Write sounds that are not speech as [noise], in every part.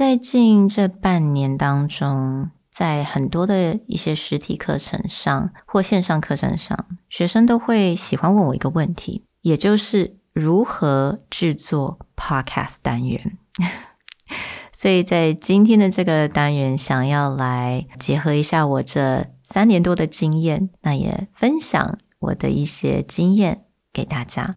在近这半年当中，在很多的一些实体课程上或线上课程上，学生都会喜欢问我一个问题，也就是如何制作 podcast 单元。[laughs] 所以在今天的这个单元，想要来结合一下我这三年多的经验，那也分享我的一些经验给大家。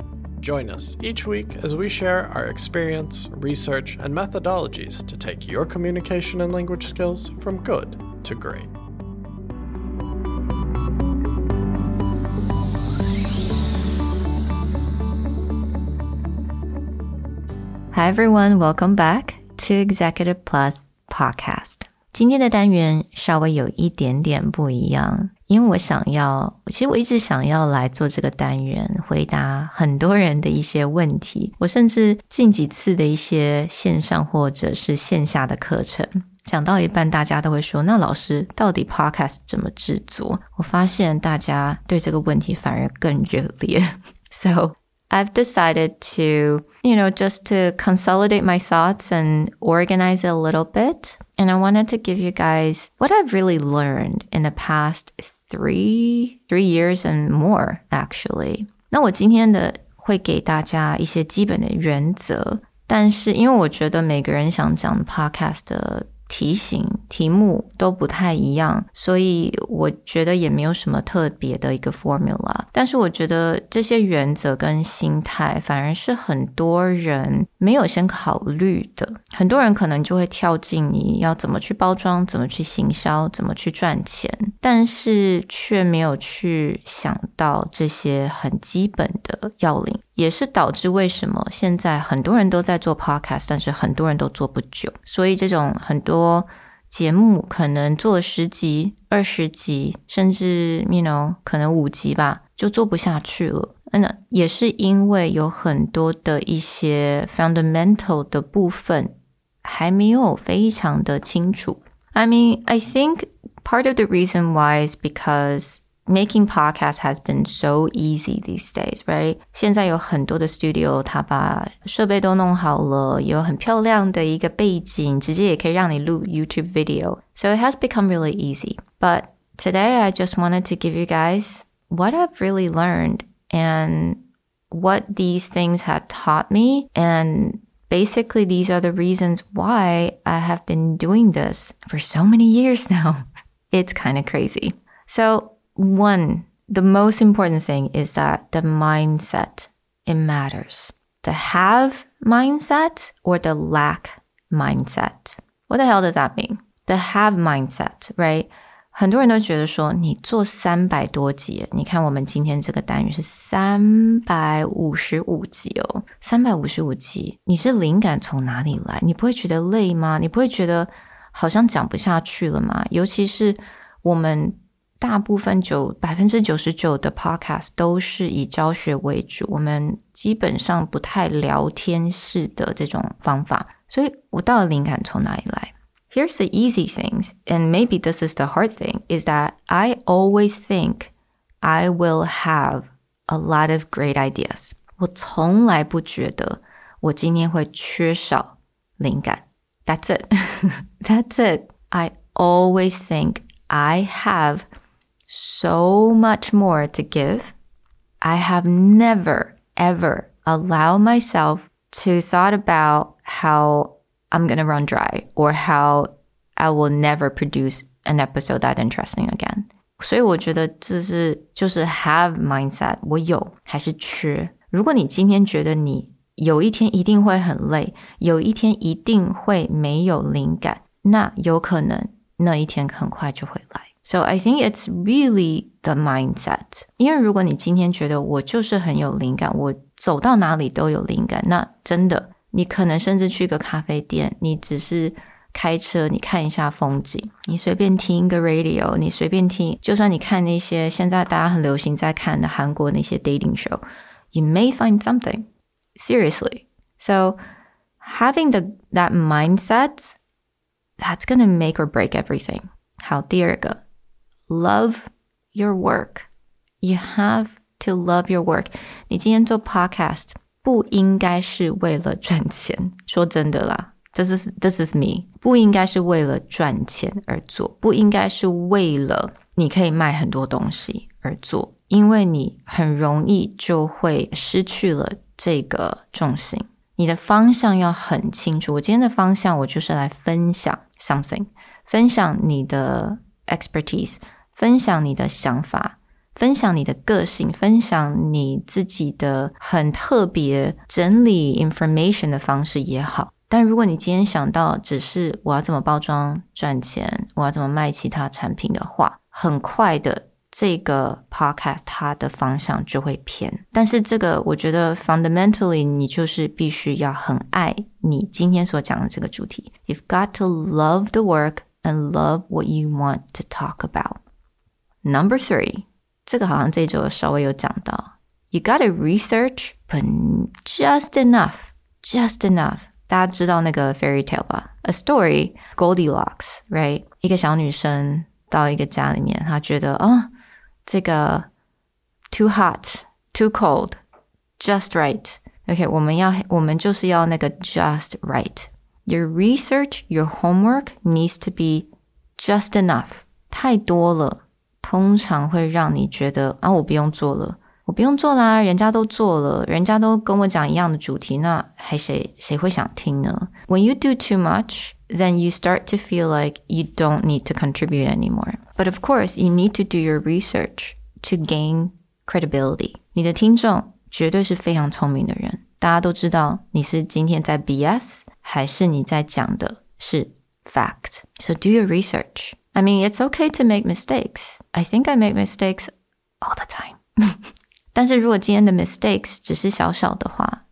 Join us each week as we share our experience, research, and methodologies to take your communication and language skills from good to great. Hi everyone, welcome back to Executive Plus Podcast。今天的单元稍微有一点点不一样， 因为我想要，其实我一直想要来做这个单元，回答很多人的一些问题。我甚至近几次的一些线上或者是线下的课程，讲到一半，大家都会说：“那老师到底 Podcast 怎么制作？”我发现大家对这个问题反而更热烈。So [laughs] I've decided to, you know, just to consolidate my thoughts and organize it a little bit. And I wanted to give you guys what I've really learned in the past three, three years and more, actually. 那我今天的会给大家一些基本的原则，但是因为我觉得每个人想讲 podcast 的题型、题目都不太一样，所以我觉得也没有什么特别的一个 formula。但是我觉得这些原则跟心态，反而是很多人没有先考虑的。很多人可能就会跳进你要怎么去包装、怎么去行销、怎么去赚钱，但是却没有去想到这些很基本的要领。也是导致为什么现在很多人都在做 podcast，但是很多人都做不久。所以这种很多节目可能做了十集、二十集，甚至 you know 可能五集吧，就做不下去了。那也是因为有很多的一些 fundamental 的部分还没有非常的清楚。I mean, I think part of the reason why is because making podcasts has been so easy these days, right? 现在有很多的 studio，它把设备都弄好了，有很漂亮的一个背景，直接也可以让你录 YouTube video. So it has become really easy. But today I just wanted to give you guys what I've really learned and what these things had taught me and basically these are the reasons why I have been doing this for so many years [laughs] now. It's kind of crazy. So one, the most important thing is that the mindset, it matters. The have mindset or the lack mindset. What the hell does that mean? The have mindset, right? 很多人都觉得说，你做三百多集，你看我们今天这个单元是三百五十五集哦，三百五十五集，你是灵感从哪里来？你不会觉得累吗？你不会觉得好像讲不下去了吗？尤其是我们 大部分九百分之九十九的 podcast 都是以教学为主，我们基本上不太聊天式的这种方法，所以我到底灵感从哪里来？Here's the easy things, and maybe this is the hard thing, is that I always think I will have a lot of great ideas. 我从来不觉得我今天会缺少灵感。That's it. [laughs] That's it. I always think I have so much more to give. I have never, ever allowed myself to thought about how I'm going to run dry or how I will never produce an episode that interesting again. 所以我觉得这是就是 have mindset，我有还是缺？如果你今天觉得你有一天一定会很累，有一天一定会没有灵感，那有可能那一天很快就会来。 So I think it's really the mindset. 因为如果你今天觉得我就是很有灵感，我走到哪里都有灵感，那真的，你可能甚至去个咖啡店，你只是开车，你看一下风景，你随便听一个 radio，你随便听，就算你看那些现在大家很流行在看的韩国那些 dating show，you may find something. Seriously. So having the that mindset, that's gonna make or break everything. 好，第二个 ，love your work. You have to love your work. 你今天做 podcast 不应该是为了赚钱。说真的啦，这是 this is me，不应该是为了赚钱而做，不应该是为了你可以卖很多东西而做，因为你很容易就会失去了这个重心。你的方向要很清楚。我今天的方向，我就是来分享 something，分享你的 expertise， 分享你的想法，分享你的个性，分享你自己的很特别整理 information 的方式也好。但如果你今天想到只是我要怎么包装赚钱，我要怎么卖其他产品的话，很快的这个 podcast 它的方向就会偏。但是这个我觉得 fundamentally 你就是必须要很爱你今天所讲的这个主题。You've got to love the work and love what you want to talk about. Number three，这个好像这周稍微有讲到。You got to research, but just enough, just enough. 大家知道那个 fairy tale 吧？A story Goldilocks，right？一个小女生到一个家里面，她觉得哦，这个 too hot，too cold，just right。OK，我们要我们就是要那个 just right。Your research, your homework needs to be just enough。太多了， 通常会让你觉得啊，我不用做了。我不用做啦，人家都做了，人家都跟我讲一样的主题，那还谁谁会想听呢？When you do too much, then you start to feel like you don't need to contribute anymore. But of course, you need to do your research to gain credibility. 你的听众绝对是非常聪明的人，大家都知道你是今天在 BS 还是你在讲的是 fact. So do your research. I mean, it's okay to make mistakes. I think I make mistakes all the time. [laughs] 但是如果今天的 mistakes 只是小小的话，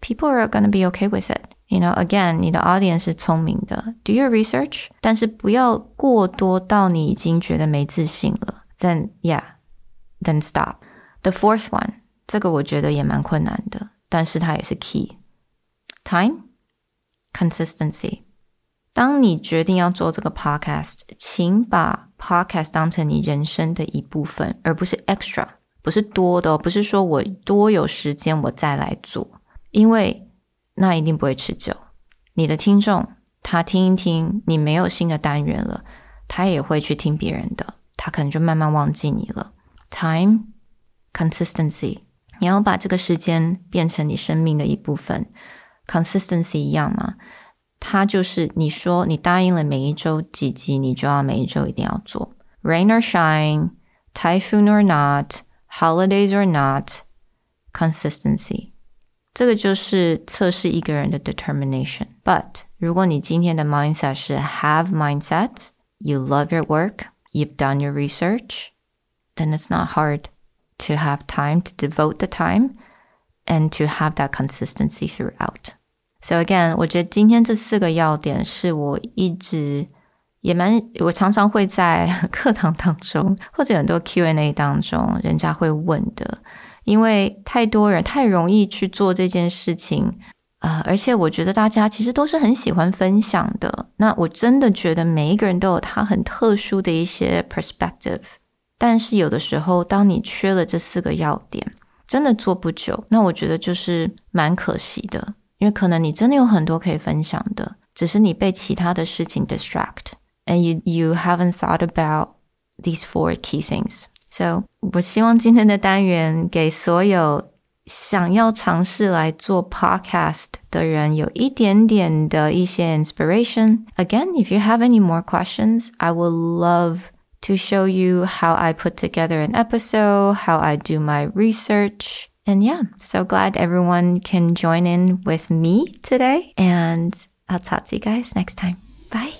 people are gonna be okay with it. You know, again，你的 audience 是聪明的，do your research，但是不要过多到你已经觉得没自信了。Then yeah, then stop. The fourth one，这个我觉得也蛮困难的，但是它也是 key. Time, consistency. 当你决定要做这个 podcast，请把 podcast 当成你人生的一部分，而不是 extra。不是多的，不是说我多有时间我再来做，因为那一定不会持久。你的听众他听一听，你没有新的单元了，他也会去听别人的，他可能就慢慢忘记你了。Time consistency，你要把这个时间变成你生命的一部分。Consistency 一样吗？它就是你说你答应了每一周几集，你就要每一周一定要做。Rain or shine, typhoon or not。holidays or not, consistency，这个就是测试一个人的 determination。But 如果你今天的 mindset 是 have mindset, you love your work, you've done your research, then it's not hard to have time to devote the time and to have that consistency throughout. So again，我觉得今天这四个要点是我一直也蛮，我常常会在课堂当中，或者很多 Q&A 当中，人家会问的，因为太多人太容易去做这件事情啊，而且我觉得大家其实都是很喜欢分享的。那我真的觉得每一个人都有他很特殊的一些 perspective，但是有的时候，当你缺了这四个要点，真的做不久，那我觉得就是蛮可惜的，因为可能你真的有很多可以分享的，只是你被其他的事情 distract。and you you haven't thought about these four key things. So 我希望今天的单元给所有想要尝试来做 podcast 的人有一点点的一些 inspiration. Again, if you have any more questions, I would love to show you how I put together an episode, how I do my research. And yeah, so glad everyone can join in with me today. And I'll talk to you guys next time. Bye.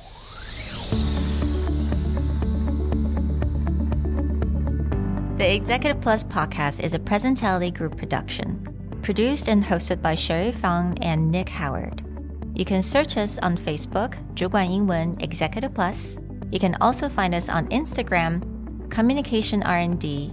The Executive Plus podcast is a Presentality Group production, produced and hosted by Sherry Fang and Nick Howard. You can search us on Facebook, 主管英文 Executive Plus. You can also find us on Instagram, Communication R&D,